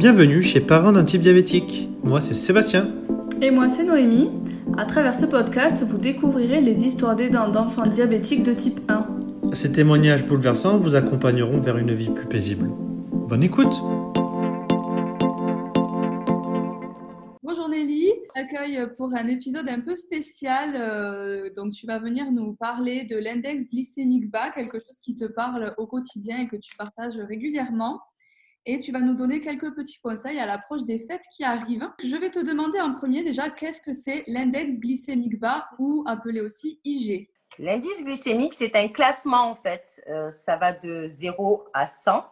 Bienvenue chez Parents d'un type diabétique. Moi, c'est Sébastien. Et moi, c'est Noémie. À travers ce podcast, vous découvrirez les histoires d'aidants d'enfants diabétiques de type 1. Ces témoignages bouleversants vous accompagneront vers une vie plus paisible. Bonne écoute Bonjour Nelly, accueille pour un épisode un peu spécial. euh, donc tu vas venir nous parler de l'index glycémique bas, quelque chose qui te parle au quotidien et que tu partages régulièrement. Et tu vas nous donner quelques petits conseils à l'approche des fêtes qui arrivent. Je vais te demander en premier déjà qu'est-ce que c'est l'index glycémique bas ou appelé aussi IG. L'indice glycémique, c'est un classement en fait. Euh, ça va de 0 à 100.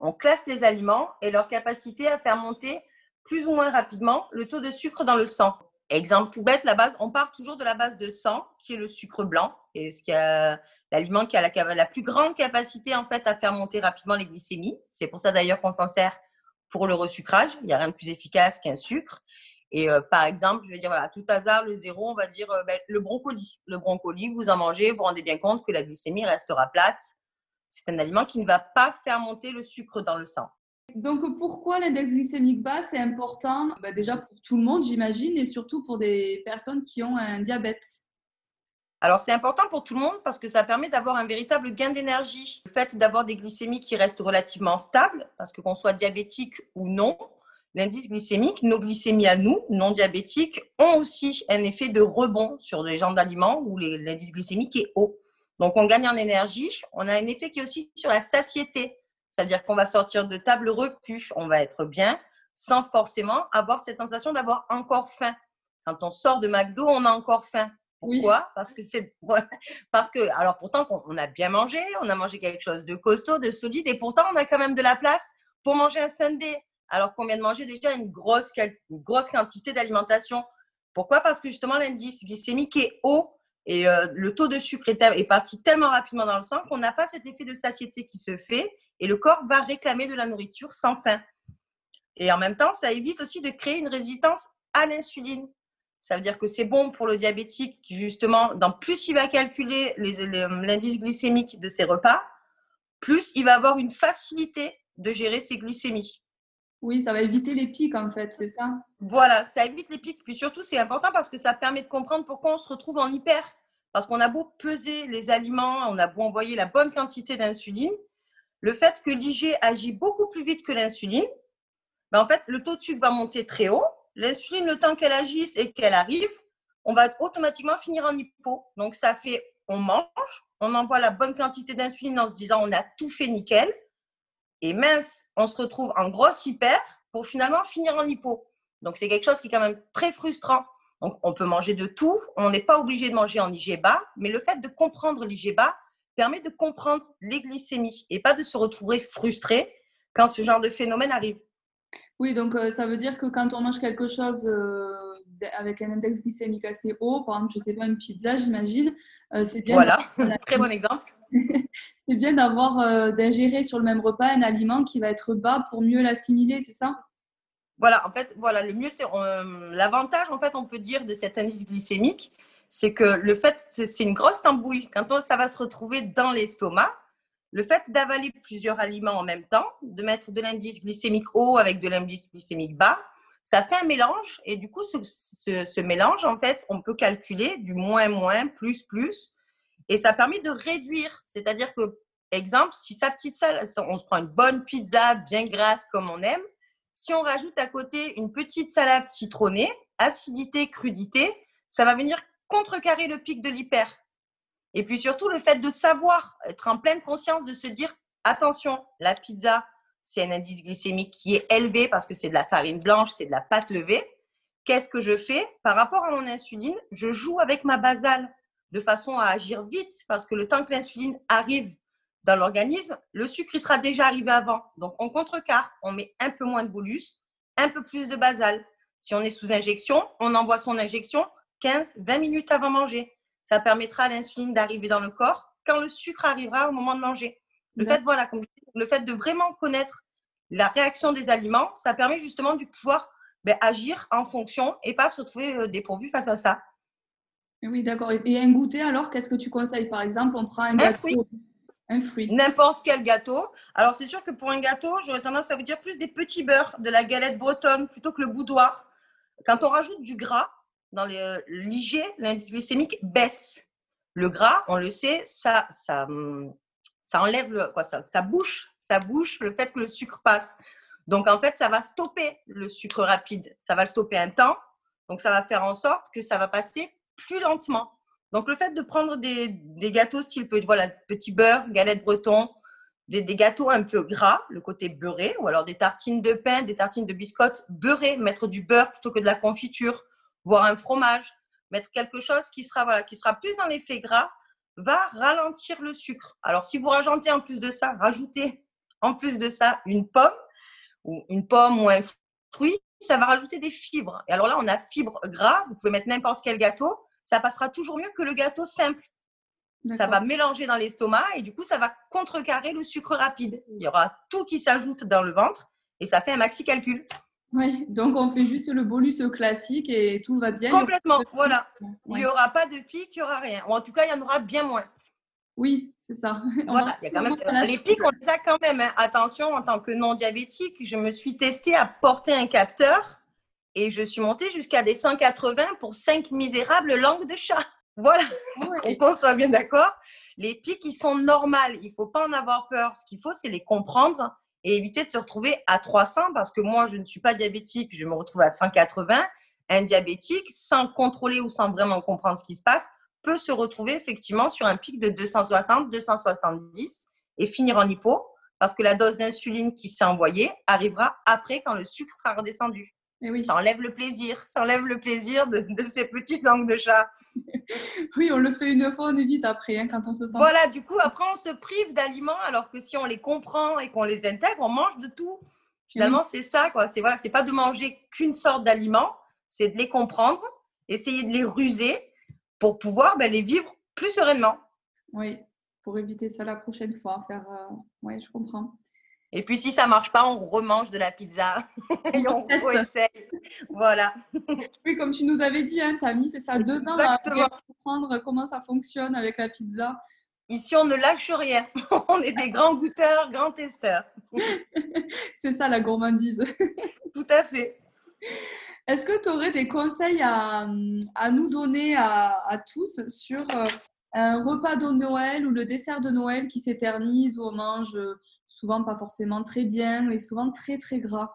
On classe les aliments et leur capacité à faire monter plus ou moins rapidement le taux de sucre dans le sang. Exemple tout bête, la base, on part toujours de la base de 100, qui est le sucre blanc, et ce qui a l'aliment qui a la, plus grande capacité en fait à faire monter rapidement les glycémies. C'est pour ça d'ailleurs qu'on s'en sert pour le resucrage. Il n'y a rien de plus efficace qu'un sucre. Et euh, par exemple, je vais dire, voilà, à tout hasard, le zéro, on va dire euh, ben, le brocoli. Le brocoli, vous en mangez, vous vous rendez bien compte que la glycémie restera plate. C'est un aliment qui ne va pas faire monter le sucre dans le sang. Donc pourquoi l'index glycémique bas c'est important Bah, Déjà pour tout le monde j'imagine et surtout pour des personnes qui ont un diabète? Alors, c'est important pour tout le monde parce que ça permet d'avoir un véritable gain d'énergie. Le fait d'avoir des glycémies qui restent relativement stables, parce que qu'on soit diabétique ou non, l'indice glycémique, nos glycémies à nous, non diabétiques, ont aussi un effet de rebond sur les genres d'aliments où l'indice glycémique est haut. Donc, on gagne en énergie. On a un effet qui est aussi sur la satiété. C'est-à-dire qu'on va sortir de table repuche, on va être bien, sans forcément avoir cette sensation d'avoir encore faim. Quand on sort de McDo, on a encore faim. Oui. Pourquoi? Parce que c'est parce que alors pourtant on- a bien mangé, on a mangé quelque chose de costaud, de solide, et pourtant on a quand même de la place pour manger un sundae. Alors qu'on vient de manger déjà une grosse une grosse quantité d'alimentation. Pourquoi? Parce que justement l'indice glycémique est haut et euh, le taux de sucre est, est parti tellement rapidement dans le sang qu'on n'a pas cet effet de satiété qui se fait et le corps va réclamer de la nourriture sans faim. Et en même temps, ça évite aussi de créer une résistance à l'insuline. Ça veut dire que c'est bon pour le diabétique qui, justement, dans plus il va calculer l'indice glycémique de ses repas, plus il va avoir une facilité de gérer ses glycémies. Oui, ça va éviter les pics en fait, c'est ça? Voilà, ça évite les pics. Puis surtout, c'est important parce que ça permet de comprendre pourquoi on se retrouve en hyper. Parce qu'on a beau peser les aliments, on a beau envoyer la bonne quantité d'insuline, le fait que l'IG agit beaucoup plus vite que l'insuline, ben en fait, le taux de sucre va monter très haut. L'insuline, le temps qu'elle agisse et qu'elle arrive, on va automatiquement finir en hypo. Donc, ça fait, on mange, on envoie la bonne quantité d'insuline en se disant on a tout fait nickel. Et mince, on se retrouve en grosse hyper pour finalement finir en hypo. Donc, c'est quelque chose qui est quand même très frustrant. Donc, on peut manger de tout. On n'est pas obligé de manger en IG bas, mais le fait de comprendre l'IG bas permet de comprendre les glycémies et pas de se retrouver frustré quand ce genre de phénomène arrive. Oui, donc euh, ça veut dire que quand on mange quelque chose euh, avec un index glycémique assez haut, par exemple, je sais pas, une pizza, j'imagine, euh, c'est bien Voilà, très bon exemple. c'est bien d'avoir d'ingérer sur le même repas un aliment qui va être bas pour mieux l'assimiler, c'est ça? Voilà, en fait, voilà, le mieux, c'est l'avantage, en fait, on peut dire de cet indice glycémique, c'est que le fait, c'est une grosse tambouille. Quand ça va se retrouver dans l'estomac, le fait d'avaler plusieurs aliments en même temps, de mettre de l'indice glycémique haut avec de l'indice glycémique bas, ça fait un mélange. Et du coup, ce, ce- ce mélange, en fait, on peut calculer du moins, moins, plus, plus. Et ça permet de réduire. C'est-à-dire que, exemple, si sa petite salade, on se prend une bonne pizza bien grasse comme on aime, si on rajoute à côté une petite salade citronnée, acidité, crudité, ça va venir contrecarrer le pic de l'hyper. Et puis surtout, le fait de savoir, être en pleine conscience, de se dire, attention, la pizza, c'est un indice glycémique qui est élevé parce que c'est de la farine blanche, c'est de la pâte levée. Qu'est-ce que je fais Par rapport à mon insuline, je joue avec ma basale de façon à agir vite parce que le temps que l'insuline arrive dans l'organisme, le sucre il sera déjà arrivé avant. Donc on contrecarre, on met un peu moins de bolus, un peu plus de basal. Si on est sous injection, on envoie son injection 15-20 minutes avant manger. Ça permettra à l'insuline d'arriver dans le corps quand le sucre arrivera au moment de manger. Le fait, voilà, le fait de vraiment connaître la réaction des aliments, ça permet justement de pouvoir ben, agir en fonction et pas se retrouver euh, dépourvu face à ça. Oui, d'accord. Et- un goûter, alors, qu'est-ce que tu conseilles? Par exemple, on prend un Un gâteau. fruit. Un fruit. N'importe quel gâteau. Alors, c'est sûr que pour un gâteau, j'aurais tendance à vous dire plus des petits beurres, de la galette bretonne plutôt que le boudoir. Quand on rajoute du gras dans l'IG, l'indice glycémique baisse. Le gras, on le sait, ça, ça, ça enlève le, quoi, ça, ça bouche, ça bouche le fait que le sucre passe. Donc, en fait, ça va stopper le sucre rapide. Ça va le stopper un temps. Donc, ça va faire en sorte que ça va passer plus lentement. Donc, le fait de prendre des, des gâteaux style voilà, petit beurre, galette breton, des, des, gâteaux un peu gras, le côté beurré, ou alors des tartines de pain, des tartines de biscottes beurrées, mettre du beurre plutôt que de la confiture, voire un fromage, mettre quelque chose qui sera, voilà, qui sera plus dans l'effet gras, va ralentir le sucre. Alors, si vous rajoutez en plus de ça, rajoutez en plus de ça une pomme, ou une pomme ou un fruit, ça va rajouter des fibres. Et alors là, on a fibres gras, vous pouvez mettre n'importe quel gâteau, ça passera toujours mieux que le gâteau simple. Ça va mélanger dans l'estomac et du coup, ça va contrecarrer le sucre rapide. Il y aura tout qui s'ajoute dans le ventre et ça fait un maxi calcul. Oui, donc on fait juste le bolus classique et tout va bien. Complètement, voilà. Il n'y aura pas de pic, il n'y aura rien. Ou en tout cas, il y en aura bien moins. Oui, c'est ça. Voilà, il y a quand même... Les pics, on les a quand même. Hein. Attention, en tant que non diabétique, je me suis testée à porter un capteur et je suis montée jusqu'à des 180 pour 5 misérables langues de chat. Voilà, Et qu'on soit bien d'accord. Les pics, ils sont normales. Il ne faut pas en avoir peur. Ce qu'il faut, c'est les comprendre et éviter de se retrouver à 300 parce que moi, je ne suis pas diabétique, je me retrouve à 180. Un diabétique, sans contrôler ou sans vraiment comprendre ce qui se passe, peut se retrouver effectivement sur un pic de 260, 270 et finir en hypo parce que la dose d'insuline qui s'est envoyée arrivera après quand le sucre sera redescendu. Et oui. Ça enlève le plaisir, ça enlève le plaisir de, ces petites langues de chat. oui, on le fait une fois, on évite après hein, quand on se sent. Voilà, du coup, après, on se prive d'aliments alors que si on les comprend et qu'on les intègre, on mange de tout. Finalement, c'est ça, quoi. C'est voilà, c'est pas de manger qu'une sorte d'aliment, c'est de les comprendre, essayer de les ruser pour pouvoir ben, les vivre plus sereinement. Oui, pour éviter ça la prochaine fois. Faire, euh, Oui, je comprends. Et puis si ça marche pas, on remange de la pizza et on essaye. Voilà. Oui, comme tu nous avais dit, hein, mis, c'est ça, deux ans à comprendre comment ça fonctionne avec la pizza. Ici, on ne lâche rien. on est des grands goûteurs, grands testeurs. c'est ça la gourmandise. Tout à fait. Est-ce que tu aurais des conseils à, nous donner à, tous sur euh, un repas de Noël ou le dessert de Noël qui s'éternise ou on mange souvent pas forcément très bien et souvent très très gras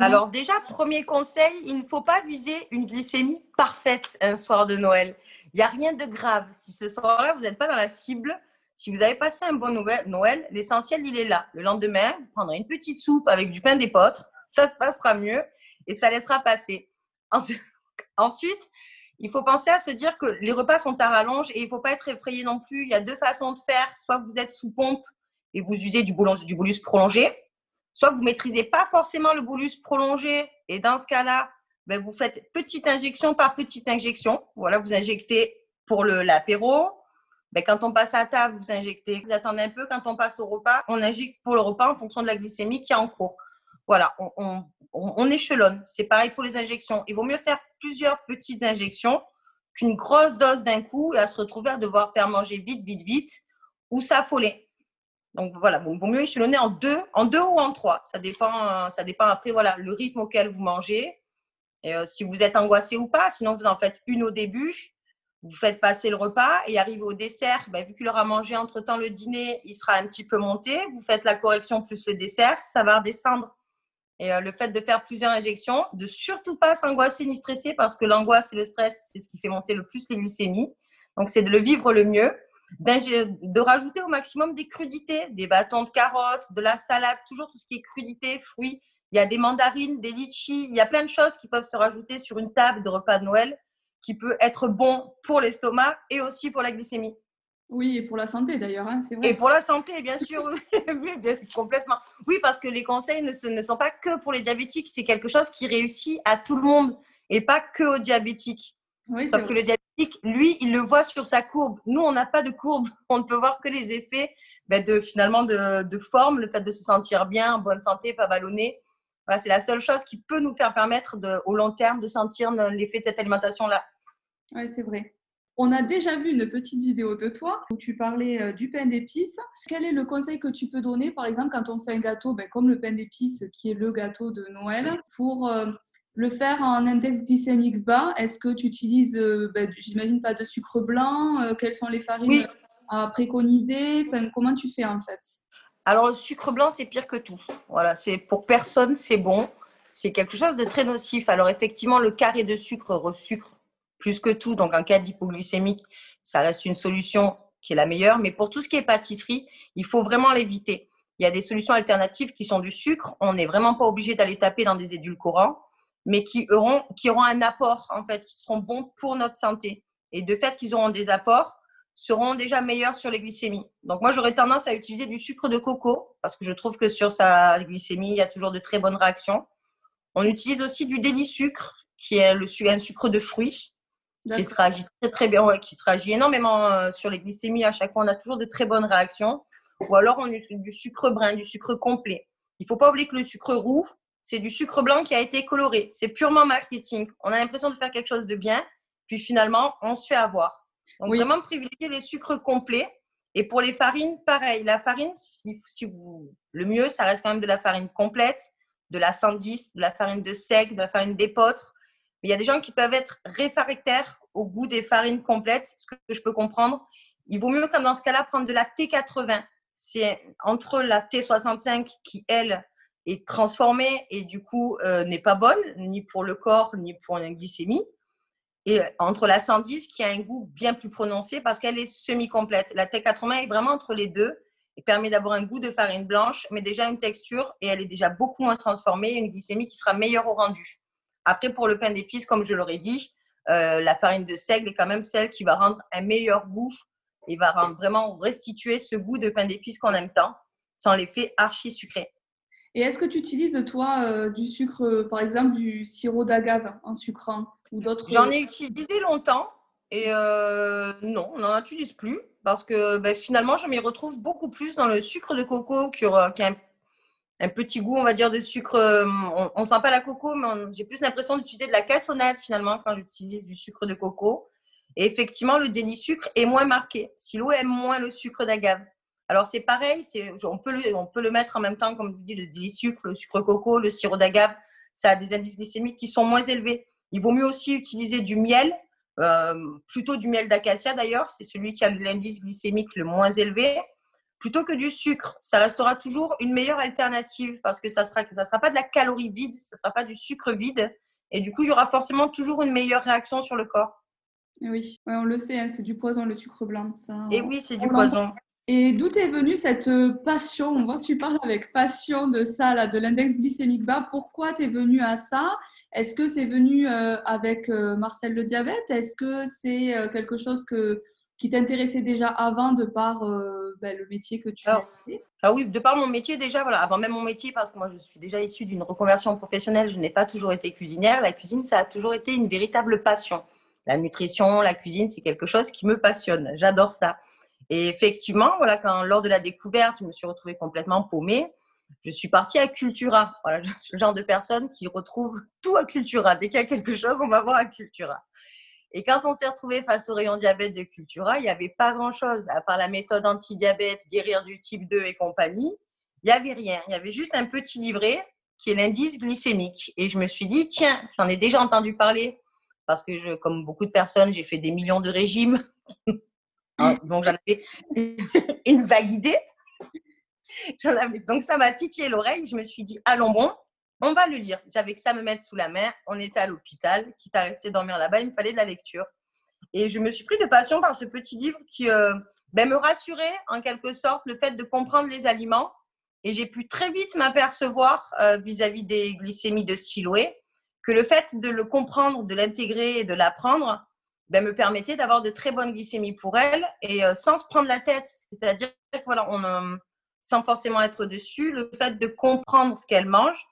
Alors déjà, premier conseil, il ne faut pas viser une glycémie parfaite un soir de Noël. Il n'y a rien de grave. Si ce soir-là, vous n'êtes pas dans la cible, si vous avez passé un bon Noël, l'essentiel, il est là. Le lendemain, vous prendrez une petite soupe avec du pain d'épeautre, ça se passera mieux et ça laissera passer. Ensuite, il faut penser à se dire que les repas sont à rallonge et il ne faut pas être effrayé non plus. Il y a deux façons de faire. Soit vous êtes sous pompe et vous usez du bolus, prolongé, soit vous ne maîtrisez pas forcément le bolus prolongé et dans ce cas-là, ben vous faites petite injection par petite injection. Voilà, vous injectez pour l'apéro. Ben quand on passe à table, vous injectez. Vous attendez un peu. Quand on passe au repas, on injecte pour le repas en fonction de la glycémie qui est en cours. Voilà, on, on, échelonne. C'est pareil pour les injections. Il vaut mieux faire plusieurs petites injections qu'une grosse dose d'un coup et à se retrouver à devoir faire manger vite, vite, vite ou s'affoler. Donc voilà, il vaut mieux échelonner en deux, en deux ou en trois. Ça dépend, ça dépend après voilà, le rythme auquel vous mangez. Et euh, si vous êtes angoissé ou pas, sinon vous en faites une au début, vous faites passer le repas et arrivé au dessert, ben, vu qu'il aura mangé entre-temps le dîner, il sera un petit peu monté. Vous faites la correction plus le dessert, ça va redescendre. Et euh, le fait de faire plusieurs injections, de surtout pas s'angoisser ni stresser parce que l'angoisse et le stress, c'est ce qui fait monter le plus les glycémies. Donc, c'est de le vivre le mieux. De rajouter au maximum des crudités, des bâtons de carottes, de la salade, toujours tout ce qui est crudité, fruits. Il y a des mandarines, des litchis, il y a plein de choses qui peuvent se rajouter sur une table de repas de Noël qui peut être bon pour l'estomac et aussi pour la glycémie. Oui, et pour la santé d'ailleurs, hein, c'est vrai. Et pour la santé, bien sûr, oui, complètement. Oui, parce que les conseils ne, ne sont pas que pour les diabétiques, c'est quelque chose qui réussit à tout le monde et pas que aux diabétiques. Oui, Sauf que le diabétique, lui, il le voit sur sa courbe. Nous, on n'a pas de courbe. On ne peut voir que les effets ben, de finalement de, forme, le fait de se sentir bien, en bonne santé, pas ballonné. C'est la seule chose qui peut nous faire permettre au long terme de sentir l'effet de cette alimentation-là. Oui, c'est vrai. On a déjà vu une petite vidéo de toi où tu parlais euh, du pain d'épices. Quel est le conseil que tu peux donner, par exemple, quand on fait un gâteau, ben, comme le pain d'épices, qui est le gâteau de Noël, pour euh, le faire en index glycémique bas Est-ce que tu utilises, euh, ben, j'imagine, pas de sucre blanc Quelles sont les farines à préconiser? Enfin, Comment tu fais en fait? Alors, le sucre blanc, c'est pire que tout. Voilà, c'est pour personne, c'est bon. C'est quelque chose de très nocif. Alors, effectivement, le carré de sucre resucre plus que tout. Donc, en cas d'hypoglycémique, ça reste une solution qui est la meilleure. Mais pour tout ce qui est pâtisserie, il faut vraiment l'éviter. Il y a des solutions alternatives qui sont du sucre. On n'est vraiment pas obligé d'aller taper dans des édulcorants, mais qui auront, qui auront un apport, en fait, qui seront bons pour notre santé. Et de fait qu'ils auront des apports, seront déjà meilleurs sur les glycémies. Donc moi, j'aurais tendance à utiliser du sucre de coco parce que je trouve que sur sa glycémie, il y a toujours de très bonnes réactions. On utilise aussi du délit-sucre, qui est le, un sucre de fruits qui se réagit très très bien, ouais, qui se réagit énormément euh, sur les glycémies. À chaque fois, on a toujours de très bonnes réactions. Ou alors, on utilise du sucre brun, du sucre complet. Il ne faut pas oublier que le sucre roux, c'est du sucre blanc qui a été coloré. C'est purement marketing. On a l'impression de faire quelque chose de bien, puis finalement, on se fait avoir. Donc, vraiment privilégier les sucres complets? Et pour les farines, pareil. La farine, si, vous, le mieux, ça reste quand même de la farine complète, de la 110, de la farine de sec, de la farine d'épeautre il y a des gens qui peuvent être réfractaires au goût des farines complètes, ce que je peux comprendre. Il vaut mieux, dans ce cas-là, prendre de la T80. C'est entre la T65 qui, elle, est transformée et du coup euh, n'est pas bonne, ni pour le corps, ni pour la glycémie. Et entre la 110 qui a un goût bien plus prononcé parce qu'elle est semi-complète. La T80 est vraiment entre les deux et permet d'avoir un goût de farine blanche, mais déjà une texture et elle est déjà beaucoup moins transformée, une glycémie qui sera meilleure au rendu. Après, pour le pain d'épices, comme je l'aurais dit, euh, la farine de seigle est quand même celle qui va rendre un meilleur goût et va vraiment restituer ce goût de pain d'épices qu'on aime tant, sans l'effet archi sucré. Et est-ce que tu utilises, toi, euh, du sucre, euh, par exemple, du sirop d'agave en sucrant ou d'autres J'en ai utilisé longtemps et non, on n'en utilise plus parce que ben, finalement, je m'y retrouve beaucoup plus dans le sucre de coco qui, a un un petit goût, on va dire, de sucre. Euh, on, ne sent pas la coco, mais j'ai plus l'impression d'utiliser de la cassonade finalement quand j'utilise du sucre de coco. Et effectivement, le délit sucre est moins marqué. Silo aime moins le sucre d'agave. Alors c'est pareil, on, peut le, on peut le mettre en même temps, comme je dis, le délit sucre, le sucre coco, le sirop d'agave. Ça a des indices glycémiques qui sont moins élevés. Il vaut mieux aussi utiliser du miel, euh, plutôt du miel d'acacia d'ailleurs. C'est celui qui a l'indice glycémique le moins élevé plutôt que du sucre. Ça restera toujours une meilleure alternative parce que ça ne sera, ça sera pas de la calorie vide, ça ne sera pas du sucre vide. Et du coup, il y aura forcément toujours une meilleure réaction sur le corps. Oui, on le sait, hein, c'est du poison le sucre blanc. Ça, Et oui, c'est du poison. Et d'où est venue cette passion? On voit que tu parles avec passion de ça, là, de l'index glycémique bas. Pourquoi tu es venu à ça? Est-ce que c'est venu euh, avec euh, Marcel le diabète? Est-ce que c'est euh, quelque chose que qui t'intéressait déjà avant de par euh, ben, le métier que tu as ah oui, de par mon métier déjà, voilà, avant même mon métier, parce que moi je suis déjà issue d'une reconversion professionnelle, je n'ai pas toujours été cuisinière. La cuisine, ça a toujours été une véritable passion. La nutrition, la cuisine, c'est quelque chose qui me passionne. J'adore ça. Et effectivement, voilà, lors de la découverte, je me suis retrouvée complètement paumée. Je suis partie à Cultura. Voilà, je suis le genre de personne qui retrouve tout à Cultura. Dès qu'il y a quelque chose, on va voir à Cultura. Et quand on s'est retrouvé face au rayon diabète de Cultura, il n'y avait pas grand-chose, à part la méthode anti-diabète, guérir du type 2 et compagnie. Il n'y avait rien. Il y avait juste un petit livret qui est l'indice glycémique. Et je me suis dit, tiens, j'en ai déjà entendu parler, parce que comme beaucoup de personnes, j'ai fait des millions de régimes. Hein, donc j'en avais une vague idée. donc ça m'a titillé l'oreille. Je me suis dit, allons bon, on va le lire. J'avais que ça me mettre sous la main. On était à l'hôpital, quitte à rester dormir là-bas, il me fallait de la lecture. Et je me suis pris de passion par ce petit livre qui euh, ben, me rassurait en quelque sorte le fait de comprendre les aliments. Et j'ai pu très vite m'apercevoir euh, vis-à-vis des glycémies de Siloé que le fait de le comprendre, de l'intégrer et de l'apprendre ben, me permettait d'avoir de très bonnes glycémies pour elle et euh, sans se prendre la tête. C'est-à-dire voilà, on, sans forcément être dessus, le fait de comprendre ce qu'elle mange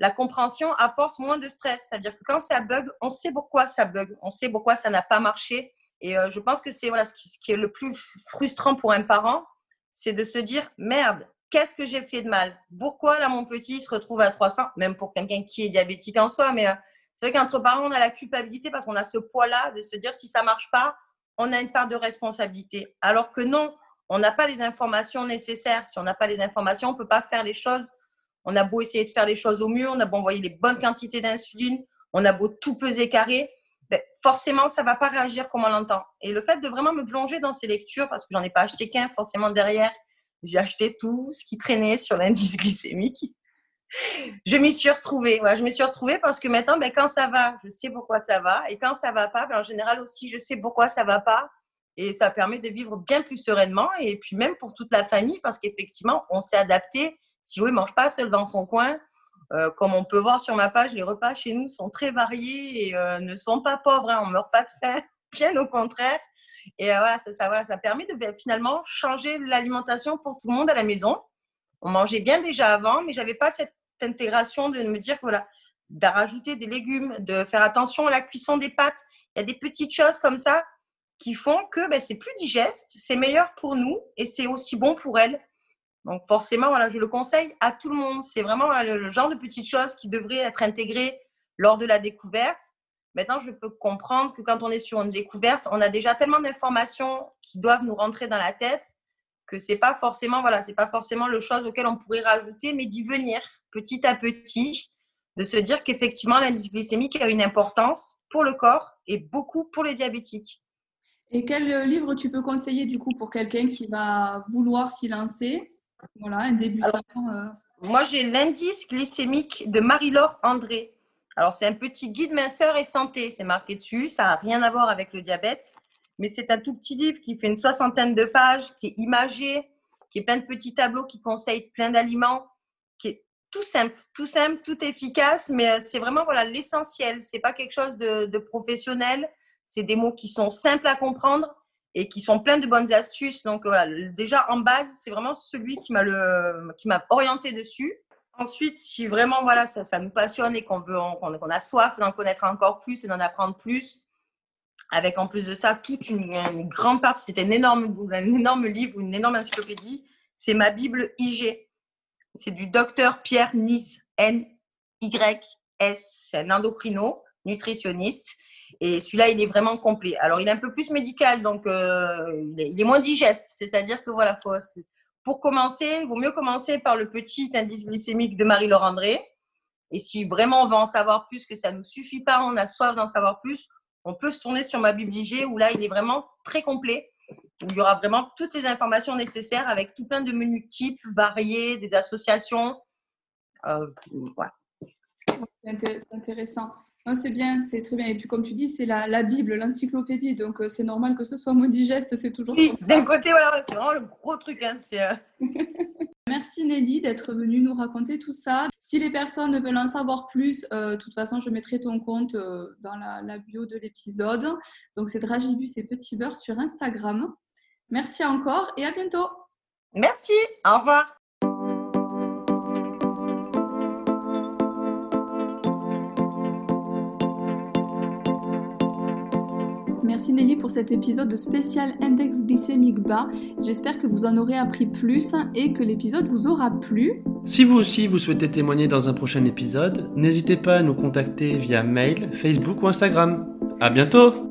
la compréhension apporte moins de stress. C'est-à-dire que quand ça bug, on sait pourquoi ça bug, on sait pourquoi ça n'a pas marché. Et euh, je pense que c'est voilà, ce qui, est le plus frustrant pour un parent, c'est de se dire merde, qu'est-ce que j'ai fait de mal? Pourquoi là mon petit se retrouve à 300 Même pour quelqu'un qui est diabétique en soi, mais euh, c'est vrai qu'entre parents, on a la culpabilité parce qu'on a ce poids-là de se dire si ça marche pas, on a une part de responsabilité. Alors que non, on n'a pas les informations nécessaires. Si on n'a pas les informations, on ne peut pas faire les choses. On a beau essayer de faire les choses au mieux, on a beau envoyer les bonnes quantités d'insuline, on a beau tout peser carré, ben, forcément, ça ne va pas réagir comme on l'entend. Et le fait de vraiment me plonger dans ces lectures, parce que j'en ai pas acheté qu'un, forcément derrière, j'ai acheté tout ce qui traînait sur l'indice glycémique. Je m'y suis retrouvée. je me suis retrouvée parce que maintenant, ben, quand ça va, je sais pourquoi ça va. Et quand ça va pas, ben, en général aussi, je sais pourquoi ça va pas. Et ça permet de vivre bien plus sereinement. Et puis même pour toute la famille, parce qu'effectivement, on s'est adapté. Si ne mange pas seul dans son coin, euh, comme on peut voir sur ma page, les repas chez nous sont très variés et euh, ne sont pas pauvres. Hein. On ne meurt pas de faim, bien au contraire. Et euh, voilà, ça, ça, voilà, ça permet de ben, finalement changer l'alimentation pour tout le monde à la maison. On mangeait bien déjà avant, mais j'avais pas cette intégration de me dire voilà, de des légumes, de faire attention à la cuisson des pâtes. Il y a des petites choses comme ça qui font que ben, c'est plus digeste, c'est meilleur pour nous et c'est aussi bon pour elles. Donc forcément, voilà, je le conseille à tout le monde. C'est vraiment le genre de petites choses qui devraient être intégrées lors de la découverte. Maintenant, je peux comprendre que quand on est sur une découverte, on a déjà tellement d'informations qui doivent nous rentrer dans la tête que c'est pas forcément voilà, c'est pas forcément le chose auquel on pourrait rajouter, mais d'y venir petit à petit, de se dire qu'effectivement l'indice glycémique a une importance pour le corps et beaucoup pour les diabétiques. Et quel livre tu peux conseiller du coup pour quelqu'un qui va vouloir s'y lancer? Voilà, un débutant. Euh. Moi, j'ai l'indice glycémique de Marie-Laure André. Alors, c'est un petit guide minceur et santé, c'est marqué dessus. Ça n'a rien à voir avec le diabète, mais c'est un tout petit livre qui fait une soixantaine de pages, qui est imagé, qui est plein de petits tableaux qui conseillent plein d'aliments, tout simple, tout simple, tout efficace, mais euh, c'est vraiment voilà l'essentiel. C'est pas quelque chose de, professionnel. C'est des mots qui sont simples à comprendre et qui sont pleins de bonnes astuces. Donc voilà, déjà en base, c'est vraiment celui qui m'a le qui m'a orienté dessus. Ensuite, si vraiment voilà, ça, ça nous passionne et qu'on veut, qu'on a soif d'en connaître encore plus et d'en apprendre plus, avec en plus de ça toute une, grande partie, c'était un énorme, un énorme livre, une énorme encyclopédie, c'est ma Bible IG. C'est du docteur Pierre Nice, N-Y-S. C'est un endocrino, nutritionniste. Et celui-là, il est vraiment complet. Alors, il est un peu plus médical, donc euh, il, est, moins digeste. C'est-à-dire que voilà, pour commencer, il vaut mieux commencer par le petit indice glycémique de Marie-Laure André. Et si vraiment on veut en savoir plus, que ça ne nous suffit pas, on a soif d'en savoir plus, on peut se tourner sur ma Bible où là, il est vraiment très complet. Où il y aura vraiment toutes les informations nécessaires avec tout plein de menus types variés, des associations. Euh, voilà. C'est intéressant c'est bien, c'est très bien. Et puis, comme tu dis, c'est la, Bible, l'encyclopédie. Donc, euh, c'est normal que ce soit moins digeste. C'est toujours. Oui, d'un côté, voilà, c'est vraiment le gros truc. Hein, euh. Merci Nelly d'être venue nous raconter tout ça. Si les personnes veulent en savoir plus, euh, de toute façon, je mettrai ton compte dans la, la, bio de l'épisode. Donc, c'est Dragibus et Petit Beurre sur Instagram. Merci encore et à bientôt. Merci, au revoir. Merci Nelly pour cet épisode spécial index glycémique bas. J'espère que vous en aurez appris plus et que l'épisode vous aura plu. Si vous aussi vous souhaitez témoigner dans un prochain épisode, n'hésitez pas à nous contacter via mail, Facebook ou Instagram. À bientôt!